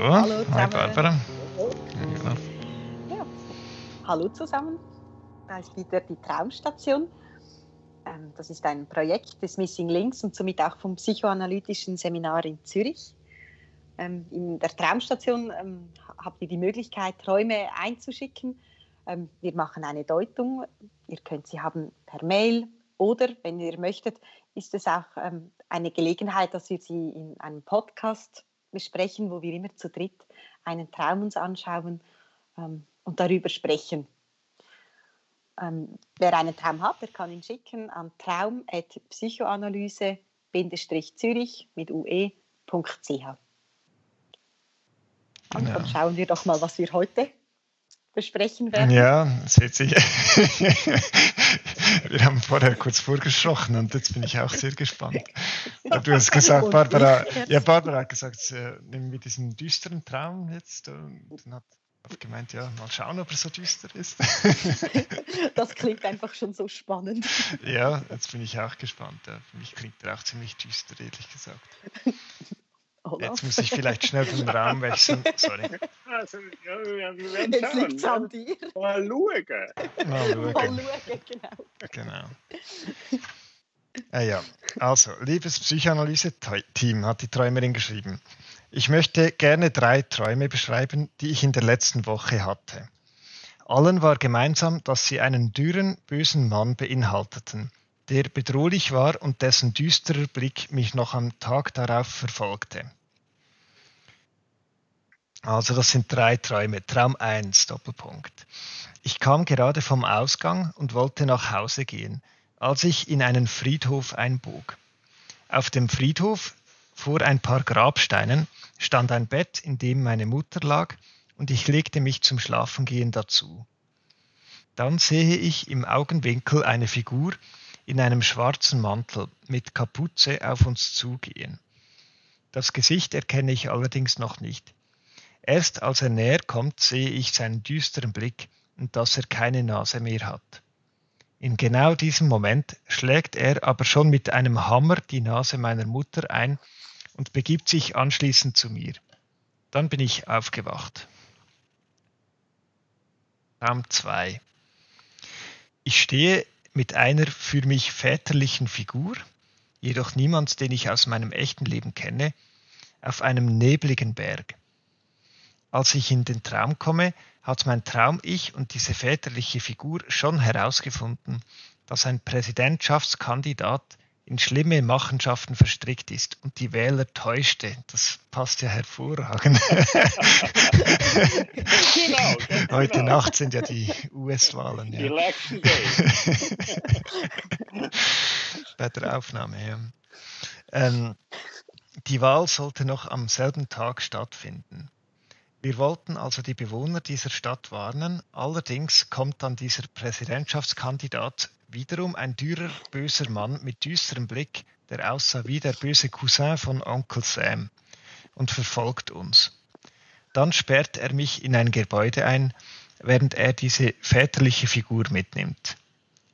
Hallo Hi zusammen. Barbara. Ja. Ja. Hallo zusammen. Da ist wieder die Traumstation. Ähm, Das ist ein Projekt des Missing Links und somit auch vom psychoanalytischen Seminar in Zürich. Ähm, In der Traumstation ähm, habt ihr die Möglichkeit, Träume einzuschicken. Wir machen eine Deutung. Ihr könnt sie haben per Mail oder, wenn ihr möchtet, ist es auch eine Gelegenheit, dass wir sie in einem Podcast besprechen, wo wir immer zu dritt einen Traum uns anschauen ähm, und darüber sprechen. Ähm, wer einen Traum hat, der kann ihn schicken an traum.psychoanalyse-zürich mit ue.ch. Und Genau. dann schauen wir doch mal, was wir heute besprechen werden. Ja, seht sich. Wir haben vorher kurz vorgesprochen und jetzt bin ich auch sehr gespannt. Du hast gesagt, Barbara, ja, Barbara hat gesagt, äh, nehmen wir diesen düsteren Traum jetzt. Und dann hat gemeint, ja, mal schauen, ob er so düster ist. Das klingt einfach schon so spannend. ja, jetzt bin ich auch gespannt. Ja. Für mich klingt er auch ziemlich düster, ehrlich gesagt. Olaf. Jetzt muss ich vielleicht schnell den Raum wechseln. Sorry. Also, ja, wir werden Jetzt liegt es an dir. Mal schauen. Mal schauen, genau. Genau. Ah ja, also, liebes Psychoanalyse-Team, hat die Träumerin geschrieben. Ich möchte gerne drei Träume beschreiben, die ich in der letzten Woche hatte. Allen war gemeinsam, dass sie einen dürren, bösen Mann beinhalteten, der bedrohlich war und dessen düsterer Blick mich noch am Tag darauf verfolgte. Also das sind drei Träume. Traum 1, Doppelpunkt. Ich kam gerade vom Ausgang und wollte nach Hause gehen, als ich in einen Friedhof einbog. Auf dem Friedhof vor ein paar Grabsteinen stand ein Bett, in dem meine Mutter lag, und ich legte mich zum Schlafengehen dazu. Dann sehe ich im Augenwinkel eine Figur in einem schwarzen Mantel mit Kapuze auf uns zugehen. Das Gesicht erkenne ich allerdings noch nicht. Erst als er näher kommt, sehe ich seinen düsteren Blick und dass er keine Nase mehr hat. In genau diesem Moment schlägt er aber schon mit einem Hammer die Nase meiner Mutter ein und begibt sich anschließend zu mir. Dann bin ich aufgewacht. Traum 2. Ich stehe mit einer für mich väterlichen Figur, jedoch niemand, den ich aus meinem echten Leben kenne, auf einem nebligen Berg. Als ich in den Traum komme, hat mein Traum-Ich und diese väterliche Figur schon herausgefunden, dass ein Präsidentschaftskandidat in schlimme Machenschaften verstrickt ist und die Wähler täuschte. Das passt ja hervorragend. Genau. ganz Heute genau. Nacht sind ja die US-Wahlen. Ja. Election Day. Bei der Aufnahme, ja. Ähm, die Wahl sollte noch am selben Tag stattfinden. Wir wollten also die Bewohner dieser Stadt warnen, allerdings kommt dann dieser Präsidentschaftskandidat wiederum ein dürrer, böser Mann mit düsterem Blick, der aussah wie der böse Cousin von Onkel Sam und verfolgt uns. Dann sperrt er mich in ein Gebäude ein, während er diese väterliche Figur mitnimmt.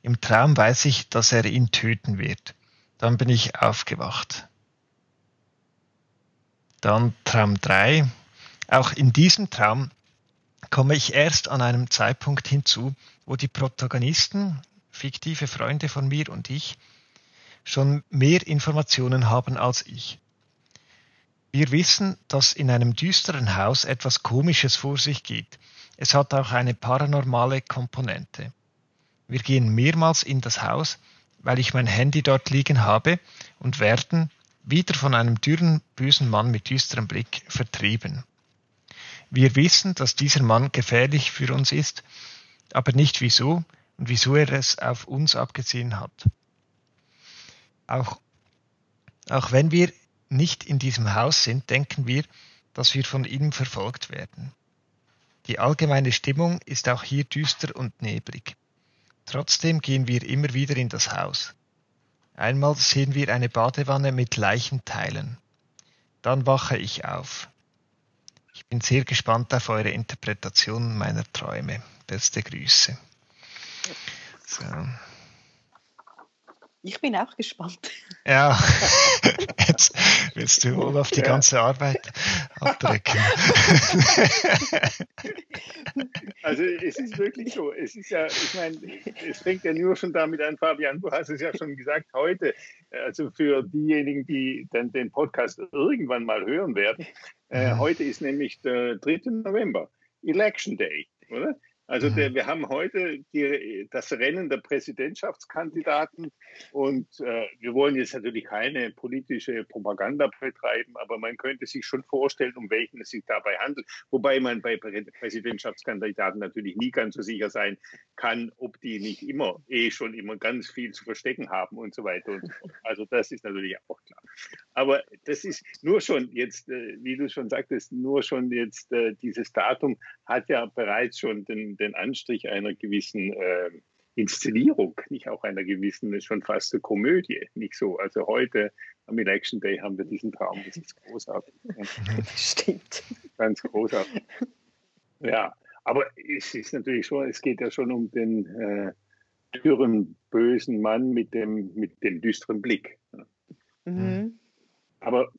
Im Traum weiß ich, dass er ihn töten wird. Dann bin ich aufgewacht. Dann Traum 3. Auch in diesem Traum komme ich erst an einem Zeitpunkt hinzu, wo die Protagonisten, fiktive Freunde von mir und ich, schon mehr Informationen haben als ich. Wir wissen, dass in einem düsteren Haus etwas Komisches vor sich geht. Es hat auch eine paranormale Komponente. Wir gehen mehrmals in das Haus, weil ich mein Handy dort liegen habe und werden wieder von einem dürren, bösen Mann mit düsterem Blick vertrieben. Wir wissen, dass dieser Mann gefährlich für uns ist, aber nicht wieso und wieso er es auf uns abgesehen hat. Auch, auch wenn wir nicht in diesem Haus sind, denken wir, dass wir von ihm verfolgt werden. Die allgemeine Stimmung ist auch hier düster und neblig. Trotzdem gehen wir immer wieder in das Haus. Einmal sehen wir eine Badewanne mit Leichenteilen. Dann wache ich auf. Bin sehr gespannt auf eure Interpretation meiner Träume. Beste Grüße. So. Ich bin auch gespannt. Ja, jetzt willst du wohl auf die ganze Arbeit abdrecken. Also es ist wirklich so. Es ist ja, ich meine, es fängt ja nur schon damit an, Fabian, du hast es ja schon gesagt, heute, also für diejenigen, die dann den Podcast irgendwann mal hören werden, äh, heute ist nämlich der 3. November, Election Day, oder? Also der, wir haben heute die, das Rennen der Präsidentschaftskandidaten und äh, wir wollen jetzt natürlich keine politische Propaganda betreiben, aber man könnte sich schon vorstellen, um welchen es sich dabei handelt. Wobei man bei Prä- Präsidentschaftskandidaten natürlich nie ganz so sicher sein kann, ob die nicht immer eh schon immer ganz viel zu verstecken haben und so weiter und so. Also das ist natürlich auch klar. Aber das ist nur schon jetzt, äh, wie du schon sagtest, nur schon jetzt äh, dieses Datum hat ja bereits schon den, den Anstrich einer gewissen äh, Inszenierung, nicht auch einer gewissen, schon fast eine Komödie, nicht so. Also heute am Election Day haben wir diesen Traum, das ist großartig, Stimmt. ganz großartig. Ja, aber es ist natürlich schon, es geht ja schon um den äh, dürren, bösen Mann mit dem, mit dem düsteren Blick. Mhm. Aber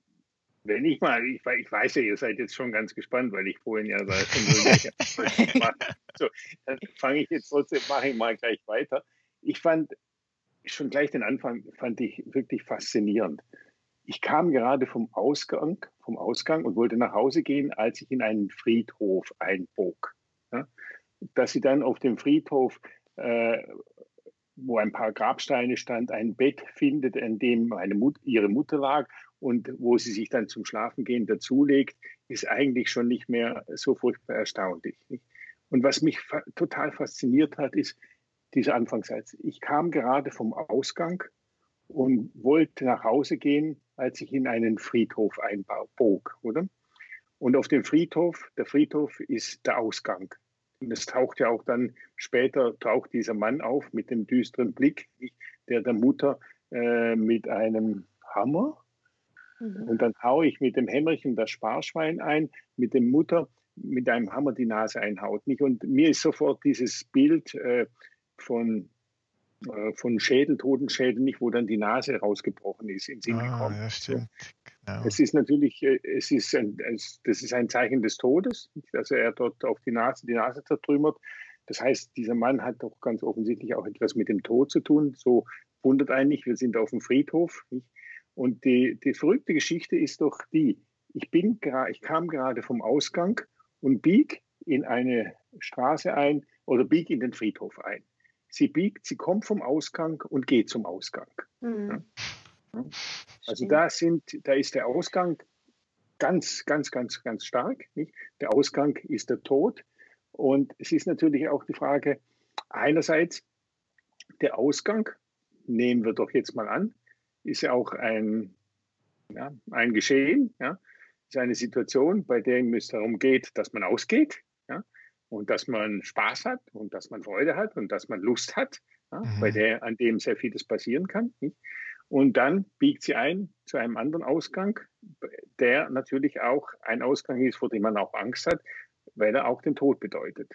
wenn ich mal, ich, ich weiß ja, ihr seid jetzt schon ganz gespannt, weil ich vorhin ja schon so so, dann fange ich jetzt trotzdem, mache ich mal gleich weiter. Ich fand schon gleich den Anfang fand ich wirklich faszinierend. Ich kam gerade vom Ausgang, vom Ausgang und wollte nach Hause gehen, als ich in einen Friedhof einbog. Ja? Dass sie dann auf dem Friedhof, äh, wo ein paar Grabsteine stand, ein Bett findet, in dem eine Mut ihre Mutter lag und wo sie sich dann zum Schlafengehen dazulegt, ist eigentlich schon nicht mehr so furchtbar erstaunlich. Nicht? Und was mich fa total fasziniert hat, ist dieser Anfangssatz. Ich kam gerade vom Ausgang und wollte nach Hause gehen, als ich in einen Friedhof einbog, oder? Und auf dem Friedhof, der Friedhof ist der Ausgang. Und es taucht ja auch dann später taucht dieser Mann auf mit dem düsteren Blick, der der Mutter äh, mit einem Hammer Mhm. und dann haue ich mit dem Hämmerchen das Sparschwein ein, mit dem Mutter mit einem Hammer die Nase einhaut. Nicht? Und mir ist sofort dieses Bild äh, von, äh, von Schädel, Totenschädel, nicht, wo dann die Nase rausgebrochen ist, in Sinn Ah, gekommen. ja, stimmt. Genau. Es ist natürlich, äh, es ist ein, es, das ist ein Zeichen des Todes, dass er dort auf die Nase, die Nase zertrümmert. Das heißt, dieser Mann hat doch ganz offensichtlich auch etwas mit dem Tod zu tun. So wundert einen nicht, wir sind auf dem Friedhof. Nicht? Und die, die verrückte Geschichte ist doch die, ich, bin, ich kam gerade vom Ausgang und bieg in eine Straße ein oder bieg in den Friedhof ein. Sie biegt, sie kommt vom Ausgang und geht zum Ausgang. Mhm. Also Stimmt. da sind, da ist der Ausgang ganz, ganz, ganz, ganz stark. Nicht? Der Ausgang ist der Tod. Und es ist natürlich auch die Frage, einerseits der Ausgang, nehmen wir doch jetzt mal an, ist ja auch ein, ja, ein Geschehen, ja, ist eine Situation, bei der es darum geht, dass man ausgeht ja, und dass man Spaß hat und dass man Freude hat und dass man Lust hat, ja, Mhm. bei der, an dem sehr vieles passieren kann. Nicht? Und dann biegt sie ein zu einem anderen Ausgang, der natürlich auch ein Ausgang ist, vor dem man auch Angst hat, weil er auch den Tod bedeutet.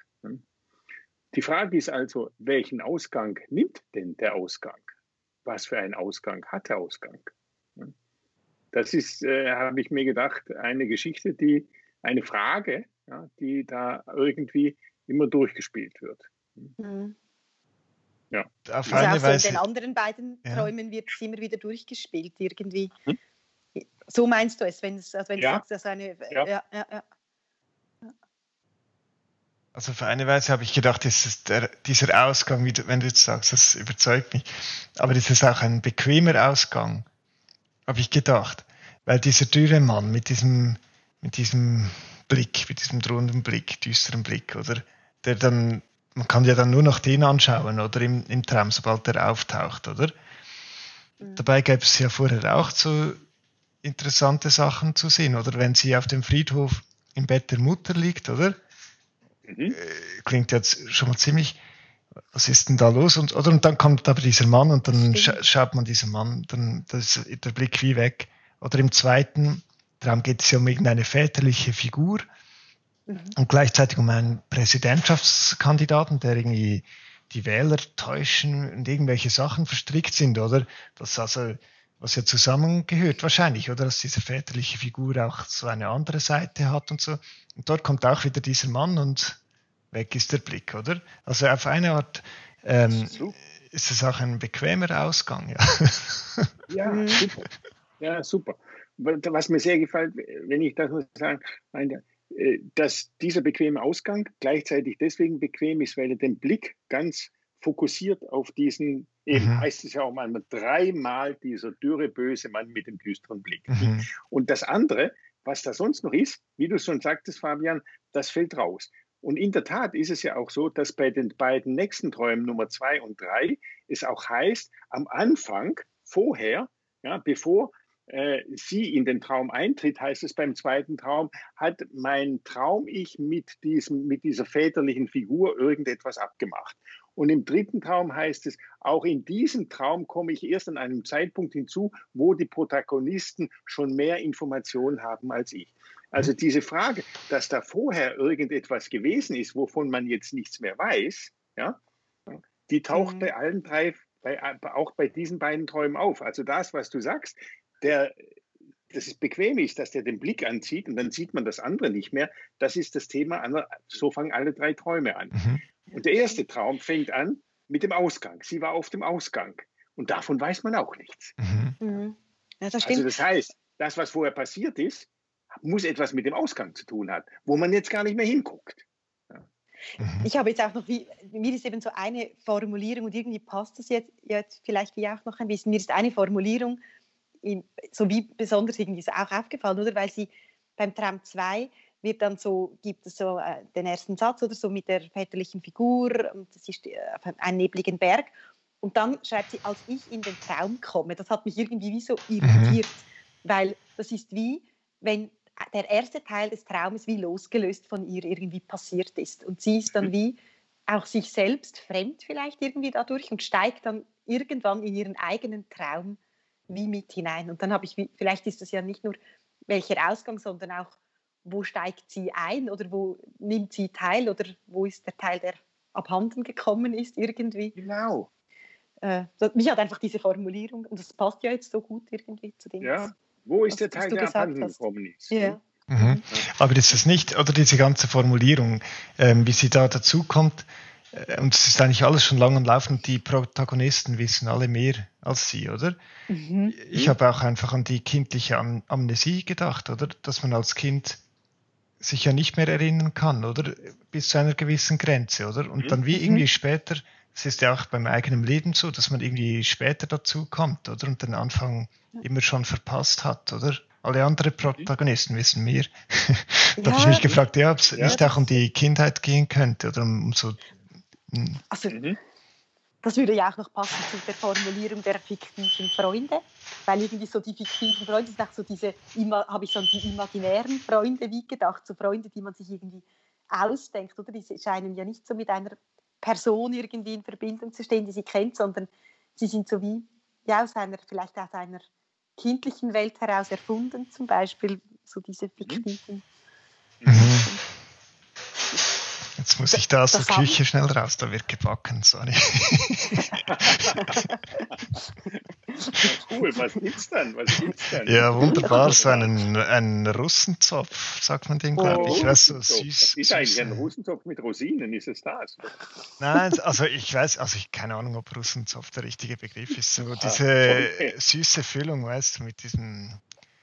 Die Frage ist also, welchen Ausgang nimmt denn der Ausgang? Was für einen Ausgang hat der Ausgang? Das ist, äh, habe ich mir gedacht, eine Geschichte, die, eine Frage, ja, die da irgendwie immer durchgespielt wird. Mhm. Auf Also eine auch so in den anderen beiden Ja. Träumen wird es immer wieder durchgespielt, irgendwie. Hm? So meinst du es, wenn, es, also wenn Ja. du sagst, dass eine. Ja. Ja, ja, ja. Also auf eine Weise habe ich gedacht, der, dieser Ausgang, wenn du jetzt sagst, das überzeugt mich. Aber ist es auch ein bequemer Ausgang, habe ich gedacht. Weil dieser dürre Mann mit diesem, mit diesem Blick, mit diesem drohenden Blick, düsteren Blick, oder? Der dann, man kann ja dann nur noch den anschauen, oder im, im Traum, sobald der auftaucht, oder? Mhm. Dabei gab es ja vorher auch so interessante Sachen zu sehen. Oder wenn sie auf dem Friedhof im Bett der Mutter liegt, oder? Mhm. Äh, klingt jetzt schon mal ziemlich, was ist denn da los? Und, oder, und dann kommt aber dieser Mann und dann scha schaut man diesen Mann, dann ist der Blick wie weg. Oder im zweiten Traum geht es ja um irgendeine väterliche Figur mhm. und gleichzeitig um einen Präsidentschaftskandidaten, der irgendwie die Wähler täuschen und irgendwelche Sachen verstrickt sind, oder? Das also, was ja zusammengehört wahrscheinlich, oder? Dass diese väterliche Figur auch so eine andere Seite hat und so. Und dort kommt auch wieder dieser Mann und weg ist der Blick, oder? Also auf eine Art ähm, ist es auch ein bequemer Ausgang, ja. Ja, super. Ja, super. Was mir sehr gefällt, wenn ich das muss sagen, meine, äh, dass dieser bequeme Ausgang gleichzeitig deswegen bequem ist, weil er den Blick ganz fokussiert auf diesen, eben mhm. heißt es ja auch mal, dreimal dieser dürre, böse Mann mit dem düsteren Blick. Mhm. Und das andere, was da sonst noch ist, wie du schon sagtest, Fabian, das fällt raus. Und in der Tat ist es ja auch so, dass bei den beiden nächsten Träumen Nummer zwei und drei es auch heißt, am Anfang, vorher, ja, bevor äh, sie in den Traum eintritt, heißt es beim zweiten Traum, hat mein Traum-Ich mit, diesem, mit dieser väterlichen Figur irgendetwas abgemacht. Und im dritten Traum heißt es, auch in diesem Traum komme ich erst an einem Zeitpunkt hinzu, wo die Protagonisten schon mehr Informationen haben als ich. Also diese Frage, dass da vorher irgendetwas gewesen ist, wovon man jetzt nichts mehr weiß, ja, die taucht mhm. bei allen drei, bei, auch bei diesen beiden Träumen auf. Also das, was du sagst, der, dass es bequem ist, dass der den Blick anzieht und dann sieht man das andere nicht mehr, das ist das Thema. So fangen alle drei Träume an. Mhm. Und der erste Traum fängt an mit dem Ausgang. Sie war auf dem Ausgang. Und davon weiß man auch nichts. Mhm. mhm. Ja, das also das heißt, das, was vorher passiert ist, muss etwas mit dem Ausgang zu tun haben, wo man jetzt gar nicht mehr hinguckt. Mhm. Ich habe jetzt auch noch, wie, mir ist eben so eine Formulierung und irgendwie passt das jetzt, jetzt vielleicht wie auch noch ein bisschen. Mir ist eine Formulierung in, so wie besonders irgendwie so auch aufgefallen, oder? Weil sie beim Traum 2 wird dann so, gibt es so äh, den ersten Satz oder so mit der väterlichen Figur, und das ist äh, ein nebligen Berg. Und dann schreibt sie, als ich in den Traum komme. Das hat mich irgendwie wie so irritiert, mhm. weil das ist wie, wenn der erste Teil des Traumes wie losgelöst von ihr irgendwie passiert ist. Und sie ist dann mhm. wie auch sich selbst fremd vielleicht irgendwie dadurch und steigt dann irgendwann in ihren eigenen Traum wie mit hinein. Und dann habe ich, vielleicht ist das ja nicht nur welcher Ausgang, sondern auch, wo steigt sie ein oder wo nimmt sie teil oder wo ist der Teil, der abhanden gekommen ist irgendwie. Genau. Äh, mich hat einfach diese Formulierung, und das passt ja jetzt so gut irgendwie zu dem. Ja, wo ist was, der Teil, der abhanden gekommen ist? Ja. Mhm. Aber ist das nicht, oder diese ganze Formulierung, ähm, wie sie da dazu kommt, äh, und es ist eigentlich alles schon lang am Laufen, die Protagonisten wissen alle mehr als sie, oder? Mhm. Ich habe auch einfach an die kindliche Am Amnesie gedacht, oder? Dass man als Kind sich ja nicht mehr erinnern kann, oder? Bis zu einer gewissen Grenze, oder? Und dann wie mhm. irgendwie später, es ist ja auch beim eigenen Leben so, dass man irgendwie später dazu kommt, oder? Und den Anfang immer schon verpasst hat, oder? Alle anderen Protagonisten wissen mehr. da ja, habe ich mich gefragt, ja, ob es ja, nicht auch um die Kindheit gehen könnte oder um so Mhm. Also, mhm. das würde ja auch noch passen zu der Formulierung der fiktiven Freunde, weil irgendwie so die fiktiven Freunde sind auch so diese, habe ich so an die imaginären Freunde wie gedacht, so Freunde, die man sich irgendwie ausdenkt, oder? Die scheinen ja nicht so mit einer Person irgendwie in Verbindung zu stehen, die sie kennt, sondern sie sind so wie ja, aus einer, vielleicht aus einer kindlichen Welt heraus erfunden, zum Beispiel so diese mhm. fiktiven. Mhm. Jetzt muss ich da aus der Küche schnell raus, da wird gebacken, sorry. cool, was gibt's denn? Was gibt's denn? Ja, wunderbar, so einen, einen Russenzopf, sagt man den, glaube ich. Oh, weißt, so süß, ist eigentlich ein Russenzopf mit Rosinen, ist es das? Nein, also ich weiß, also ich keine Ahnung, ob Russenzopf der richtige Begriff ist. So ah, diese okay. süße Füllung, weißt du, mit diesem.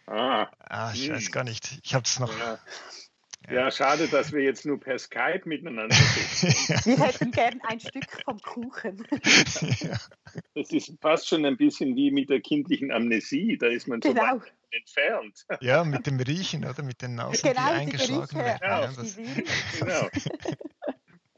Ah, ah ich mh. weiß hm. gar nicht. Ich habe es noch. Ja. Ja, schade, dass wir jetzt nur per Skype miteinander sind. Wir hätten gern ein Stück vom Kuchen. Das ist fast schon ein bisschen wie mit der kindlichen Amnesie. Da ist man so genau. entfernt. Ja, mit dem Riechen, oder? Mit den Nasen, genau, die eingeschlagen werden. Genau. Ja, das, genau.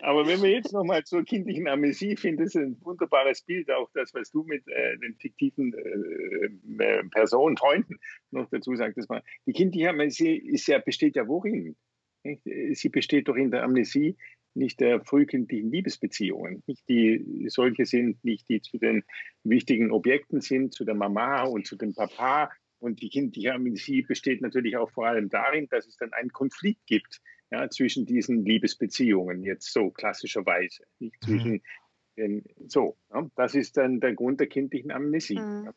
Aber wenn wir jetzt nochmal zur kindlichen Amnesie, finde ich ein wunderbares Bild, auch das, was du mit äh, den fiktiven äh, äh, Personen, Freunden noch dazu sagtest. Mal. Die kindliche Amnesie ist ja, besteht ja worin? Sie besteht doch in der Amnesie nicht der frühkindlichen Liebesbeziehungen, nicht die solche sind, nicht die zu den wichtigen Objekten sind, zu der Mama und zu dem Papa. Und die kindliche Amnesie besteht natürlich auch vor allem darin, dass es dann einen Konflikt gibt ja, zwischen diesen Liebesbeziehungen, jetzt so klassischerweise, nicht mhm. zwischen den, so. Ja, das ist dann der Grund der kindlichen Amnesie. Mhm.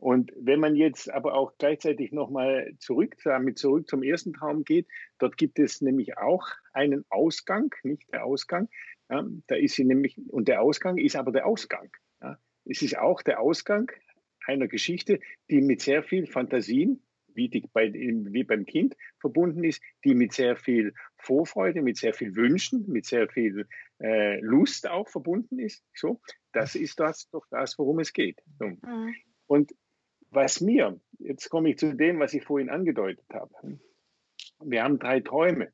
Und wenn man jetzt aber auch gleichzeitig nochmal zurück, damit zurück zum ersten Traum geht, dort gibt es nämlich auch einen Ausgang, nicht der Ausgang. Ja, da ist sie nämlich, und der Ausgang ist aber der Ausgang. Ja. Es ist auch der Ausgang einer Geschichte, die mit sehr viel Fantasien, wie, die, bei, wie beim Kind verbunden ist, die mit sehr viel Vorfreude, mit sehr viel Wünschen, mit sehr viel äh, Lust auch verbunden ist. So, das ist das doch das, worum es geht. So. Mhm. Und was mir, jetzt komme ich zu dem, was ich vorhin angedeutet habe. Wir haben drei Träume.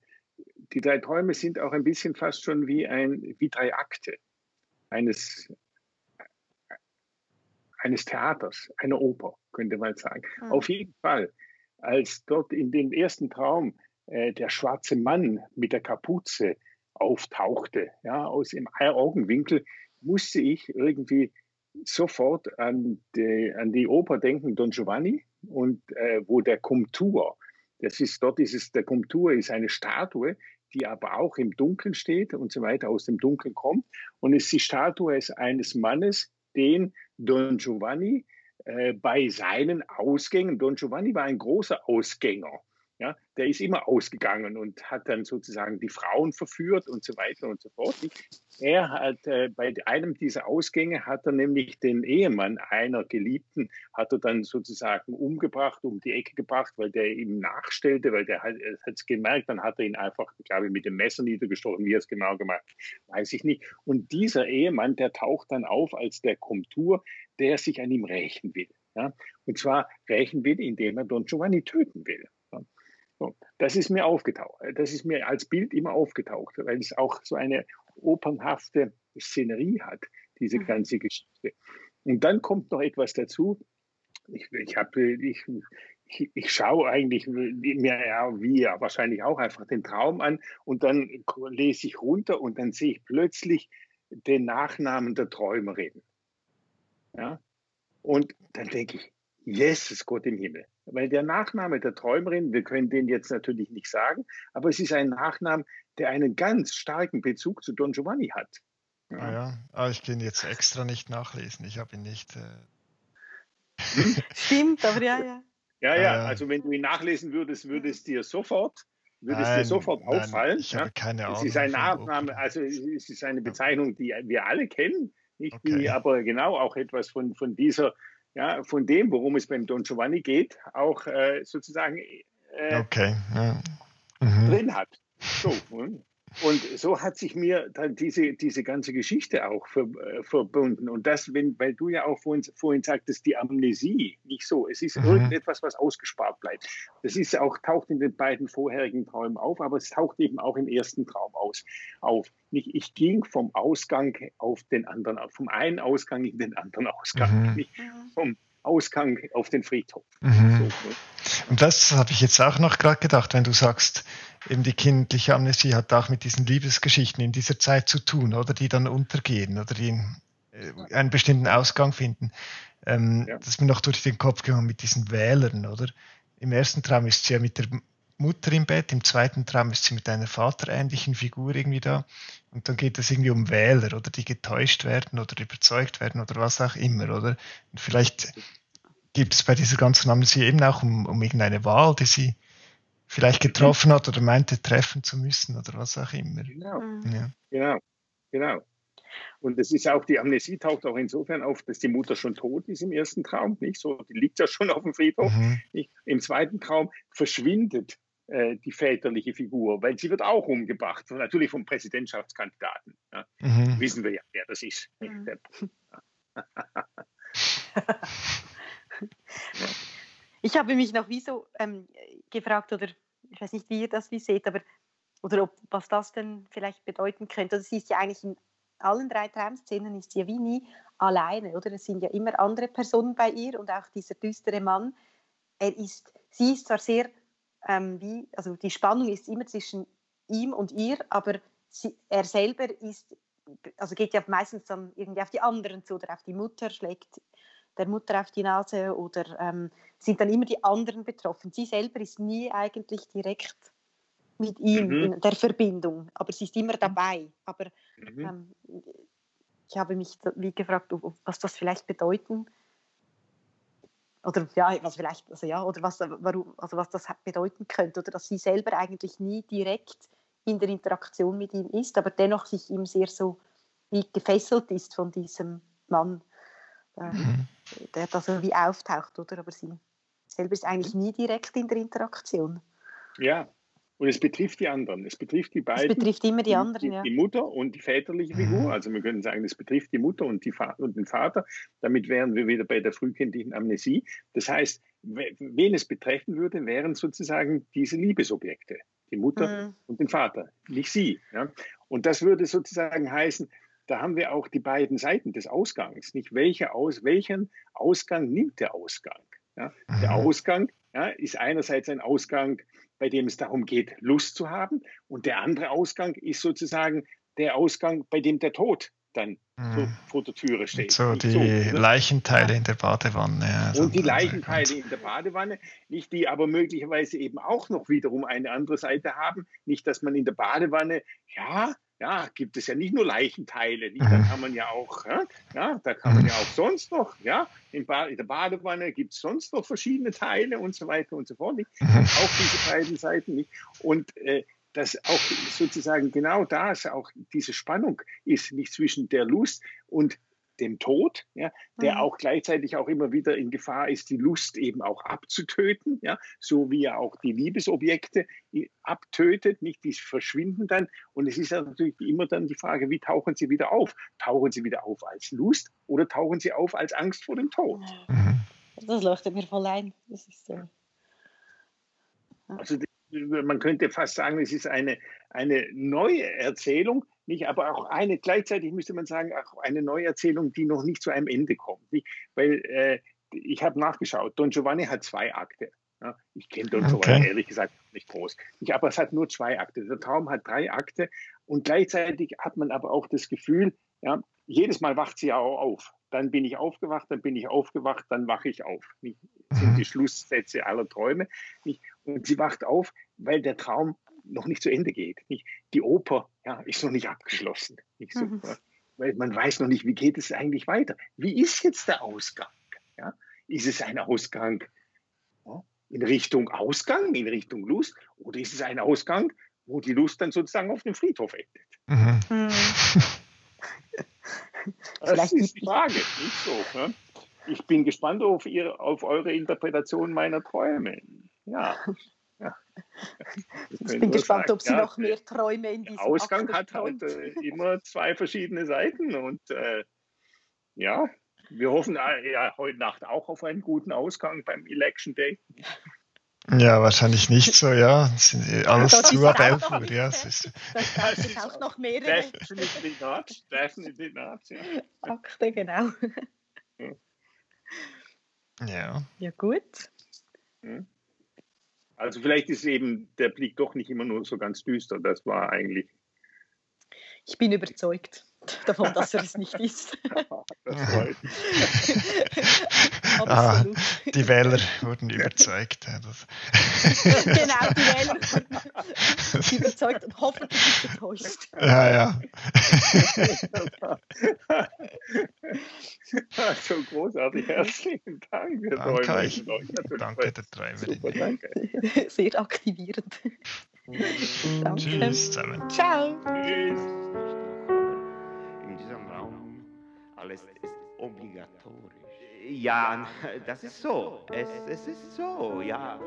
Die drei Träume sind auch ein bisschen fast schon wie, ein, wie drei Akte eines, eines Theaters, einer Oper, könnte man sagen. Mhm. Auf jeden Fall, als dort in dem ersten Traum äh, der schwarze Mann mit der Kapuze auftauchte, ja, aus dem Augenwinkel, musste ich irgendwie sofort an die, an die Oper denken, Don Giovanni, und äh, wo der Komtur, das ist dort ist es, der Komtur ist eine Statue, die aber auch im Dunkeln steht und so weiter, aus dem Dunkeln kommt. Und es ist die Statue eines Mannes, den Don Giovanni äh, bei seinen Ausgängen, Don Giovanni war ein großer Ausgänger, ja, der ist immer ausgegangen und hat dann sozusagen die Frauen verführt und so weiter und so fort. Er hat äh, bei einem dieser Ausgänge hat er nämlich den Ehemann einer Geliebten hat er dann sozusagen umgebracht, um die Ecke gebracht, weil der ihm nachstellte, weil der hat es gemerkt, dann hat er ihn einfach, glaube ich, mit dem Messer niedergestochen, wie er es genau gemacht, weiß ich nicht. Und dieser Ehemann, der taucht dann auf als der Komtur, der sich an ihm rächen will. Ja? Und zwar rächen will, indem er Don Giovanni töten will. So, das ist mir aufgetaucht. Das ist mir als Bild immer aufgetaucht, weil es auch so eine opernhafte Szenerie hat, diese mhm. ganze Geschichte. Und dann kommt noch etwas dazu. Ich, ich, hab, ich, ich, ich schaue eigentlich mir ja, wie ja wahrscheinlich auch einfach den Traum an und dann lese ich runter und dann sehe ich plötzlich den Nachnamen der Träumerin. Ja? Und dann denke ich, Jesus Gott im Himmel. Weil der Nachname der Träumerin, wir können den jetzt natürlich nicht sagen, aber es ist ein Nachname, der einen ganz starken Bezug zu Don Giovanni hat. Ja, ah ja. aber ich kann jetzt extra nicht nachlesen. Ich habe ihn nicht. Äh... Hm? Stimmt, aber ja, ja. Ja, ja, also wenn du ihn nachlesen würdest, würde es dir sofort, würde es dir sofort nein, auffallen. Ich habe keine Ahnung. Es ist ein Nachname, also es ist eine Bezeichnung, die wir alle kennen, nicht okay. die aber genau auch etwas von, von dieser ja, von dem, worum es beim Don Giovanni geht, auch äh, sozusagen äh, okay. ja. mhm. drin hat. So, und so hat sich mir dann diese, diese ganze Geschichte auch ver, äh, verbunden. Und das, wenn, weil du ja auch vorhin, vorhin sagtest, die Amnesie, nicht so. Es ist mhm. irgendetwas, was ausgespart bleibt. Das ist auch, taucht in den beiden vorherigen Träumen auf, aber es taucht eben auch im ersten Traum aus, auf. Nicht, ich ging vom Ausgang auf den anderen, vom einen Ausgang in den anderen Ausgang. Mhm. Nicht vom Ausgang auf den Friedhof. Mhm. So, ne? Und das habe ich jetzt auch noch gerade gedacht, wenn du sagst, eben die kindliche Amnesie hat auch mit diesen Liebesgeschichten in dieser Zeit zu tun, oder die dann untergehen oder die äh, einen bestimmten Ausgang finden. Ähm, ja. Das ist mir noch durch den Kopf gegangen mit diesen Wählern, oder? Im ersten Traum ist sie ja mit der Mutter im Bett, im zweiten Traum ist sie mit einer vaterähnlichen Figur irgendwie da. Und dann geht es irgendwie um Wähler, oder die getäuscht werden oder überzeugt werden oder was auch immer, oder? Und vielleicht gibt es bei dieser ganzen Amnesie eben auch um, um irgendeine Wahl, die sie vielleicht getroffen hat oder meinte treffen zu müssen oder was auch immer. Genau, ja. genau, genau. Und es ist auch, die Amnesie taucht auch insofern auf, dass die Mutter schon tot ist im ersten Traum, nicht so, die liegt ja schon auf dem Friedhof. Mhm. Im zweiten Traum verschwindet äh, die väterliche Figur, weil sie wird auch umgebracht, natürlich vom Präsidentschaftskandidaten. Ja. Mhm. Wissen wir ja, wer das ist. Mhm. Ich habe mich noch wie so ähm, gefragt, oder ich weiß nicht, wie ihr das wie seht, aber oder ob, was das denn vielleicht bedeuten könnte. Das ist ja eigentlich in allen drei Traumszenen ist sie wie nie alleine, oder? Es sind ja immer andere Personen bei ihr und auch dieser düstere Mann. Er ist, sie ist zwar sehr, ähm, wie, also die Spannung ist immer zwischen ihm und ihr, aber sie, er selber ist, also geht ja meistens dann irgendwie auf die anderen zu oder auf die Mutter, schlägt der Mutter auf die Nase oder ähm, sind dann immer die anderen betroffen. Sie selber ist nie eigentlich direkt mit ihm mhm. in der Verbindung, aber sie ist immer dabei. Aber mhm. ähm, ich habe mich wie gefragt, was das vielleicht bedeuten oder ja, was vielleicht, also ja, oder was, warum, also was das bedeuten könnte, oder dass sie selber eigentlich nie direkt in der Interaktion mit ihm ist, aber dennoch sich ihm sehr so wie gefesselt ist von diesem Mann, äh, mhm. Der da so wie auftaucht, oder? Aber sie selber ist eigentlich nie direkt in der Interaktion. Ja, und es betrifft die anderen. Es betrifft die beiden. Es betrifft immer die anderen, die, ja. Die Mutter und die väterliche Figur. Mhm. Also wir können sagen, es betrifft die Mutter und, die und den Vater. Damit wären wir wieder bei der frühkindlichen Amnesie. Das heißt, wen es betreffen würde, wären sozusagen diese Liebesobjekte. Die Mutter mhm. und den Vater, nicht sie. Ja? Und das würde sozusagen heißen, da haben wir auch die beiden Seiten des Ausgangs. Nicht welcher aus, welchen Ausgang nimmt der Ausgang? Ja? Der mhm. Ausgang ja, ist einerseits ein Ausgang, bei dem es darum geht, Lust zu haben, und der andere Ausgang ist sozusagen der Ausgang, bei dem der Tod dann so mhm. vor der Türe steht. So die so, ne? Leichenteile in der Badewanne. Ja, und die Leichenteile in der Badewanne, nicht die aber möglicherweise eben auch noch wiederum eine andere Seite haben. Nicht, dass man in der Badewanne, ja, ja, gibt es ja nicht nur Leichenteile, nicht? da kann man ja auch, ja, da kann man ja auch sonst noch, ja, in, ba in der Badewanne gibt es sonst noch verschiedene Teile und so weiter und so fort, nicht? Auch diese beiden Seiten nicht. Und äh, dass auch sozusagen genau das auch diese Spannung ist, nicht zwischen der Lust und dem Tod, ja, der mhm. auch gleichzeitig auch immer wieder in Gefahr ist, die Lust eben auch abzutöten, ja, so wie er auch die Liebesobjekte abtötet, nicht die verschwinden dann. Und es ist ja natürlich immer dann die Frage, wie tauchen sie wieder auf? Tauchen sie wieder auf als Lust oder tauchen sie auf als Angst vor dem Tod? Mhm. Das leuchtet mir voll ein. Das ist so. Also man könnte fast sagen, es ist eine, eine neue Erzählung, nicht, aber auch eine, gleichzeitig müsste man sagen, auch eine Neuerzählung, die noch nicht zu einem Ende kommt. Nicht? Weil äh, ich habe nachgeschaut, Don Giovanni hat zwei Akte. Ja, ich kenne Don okay. Giovanni ehrlich gesagt nicht groß. Ich, aber es hat nur zwei Akte. Der Traum hat drei Akte und gleichzeitig hat man aber auch das Gefühl, ja, jedes Mal wacht sie auch auf. Dann bin ich aufgewacht, dann bin ich aufgewacht, dann wache ich auf. Nicht? Das sind die Schlusssätze aller Träume. Nicht? Und sie wacht auf, weil der Traum noch nicht zu Ende geht. Nicht? Die Oper ja, ist noch nicht abgeschlossen. Nicht so, mhm. Weil man weiß noch nicht, wie geht es eigentlich weiter. Wie ist jetzt der Ausgang? Ja? Ist es ein Ausgang ja, in Richtung Ausgang, in Richtung Lust? Oder ist es ein Ausgang, wo die Lust dann sozusagen auf dem Friedhof endet? Mhm. mhm. das ist die Frage, nicht so. Ne? Ich bin gespannt auf, ihr, auf eure Interpretation meiner Träume. Ja. Ja. Ich bin gespannt, sagen, ob Sie ja, noch mehr Träume in diesem Der Ausgang hat halt äh, immer zwei verschiedene Seiten und äh, ja, wir hoffen äh, ja heute Nacht auch auf einen guten Ausgang beim Election Day. Ja, wahrscheinlich nicht so, ja. Sind alles ja, zu ab 11 Uhr, ja. Es ist, das sind auch noch mehrere. Definitely not, definitely not, ja. Akte, genau. Ja. Ja, gut. Hm. Also vielleicht ist eben der Blick doch nicht immer nur so ganz düster. Das war eigentlich. Ich bin überzeugt davon, dass er es nicht ist. das freut mich. ah, die Wähler wurden überzeugt. genau, die Wähler wurden überzeugt und hoffentlich getäuscht. Ja, ja. so großartig. Herzlichen Dank. Wir danke euch. Danke der Träumerin. Super, danke. Sehr aktivierend. danke. Tschüss zusammen. Ciao. Tschüss. Diesem Raum alles ist obligatorisch. Ja, das ist so. Es, es ist so, ja.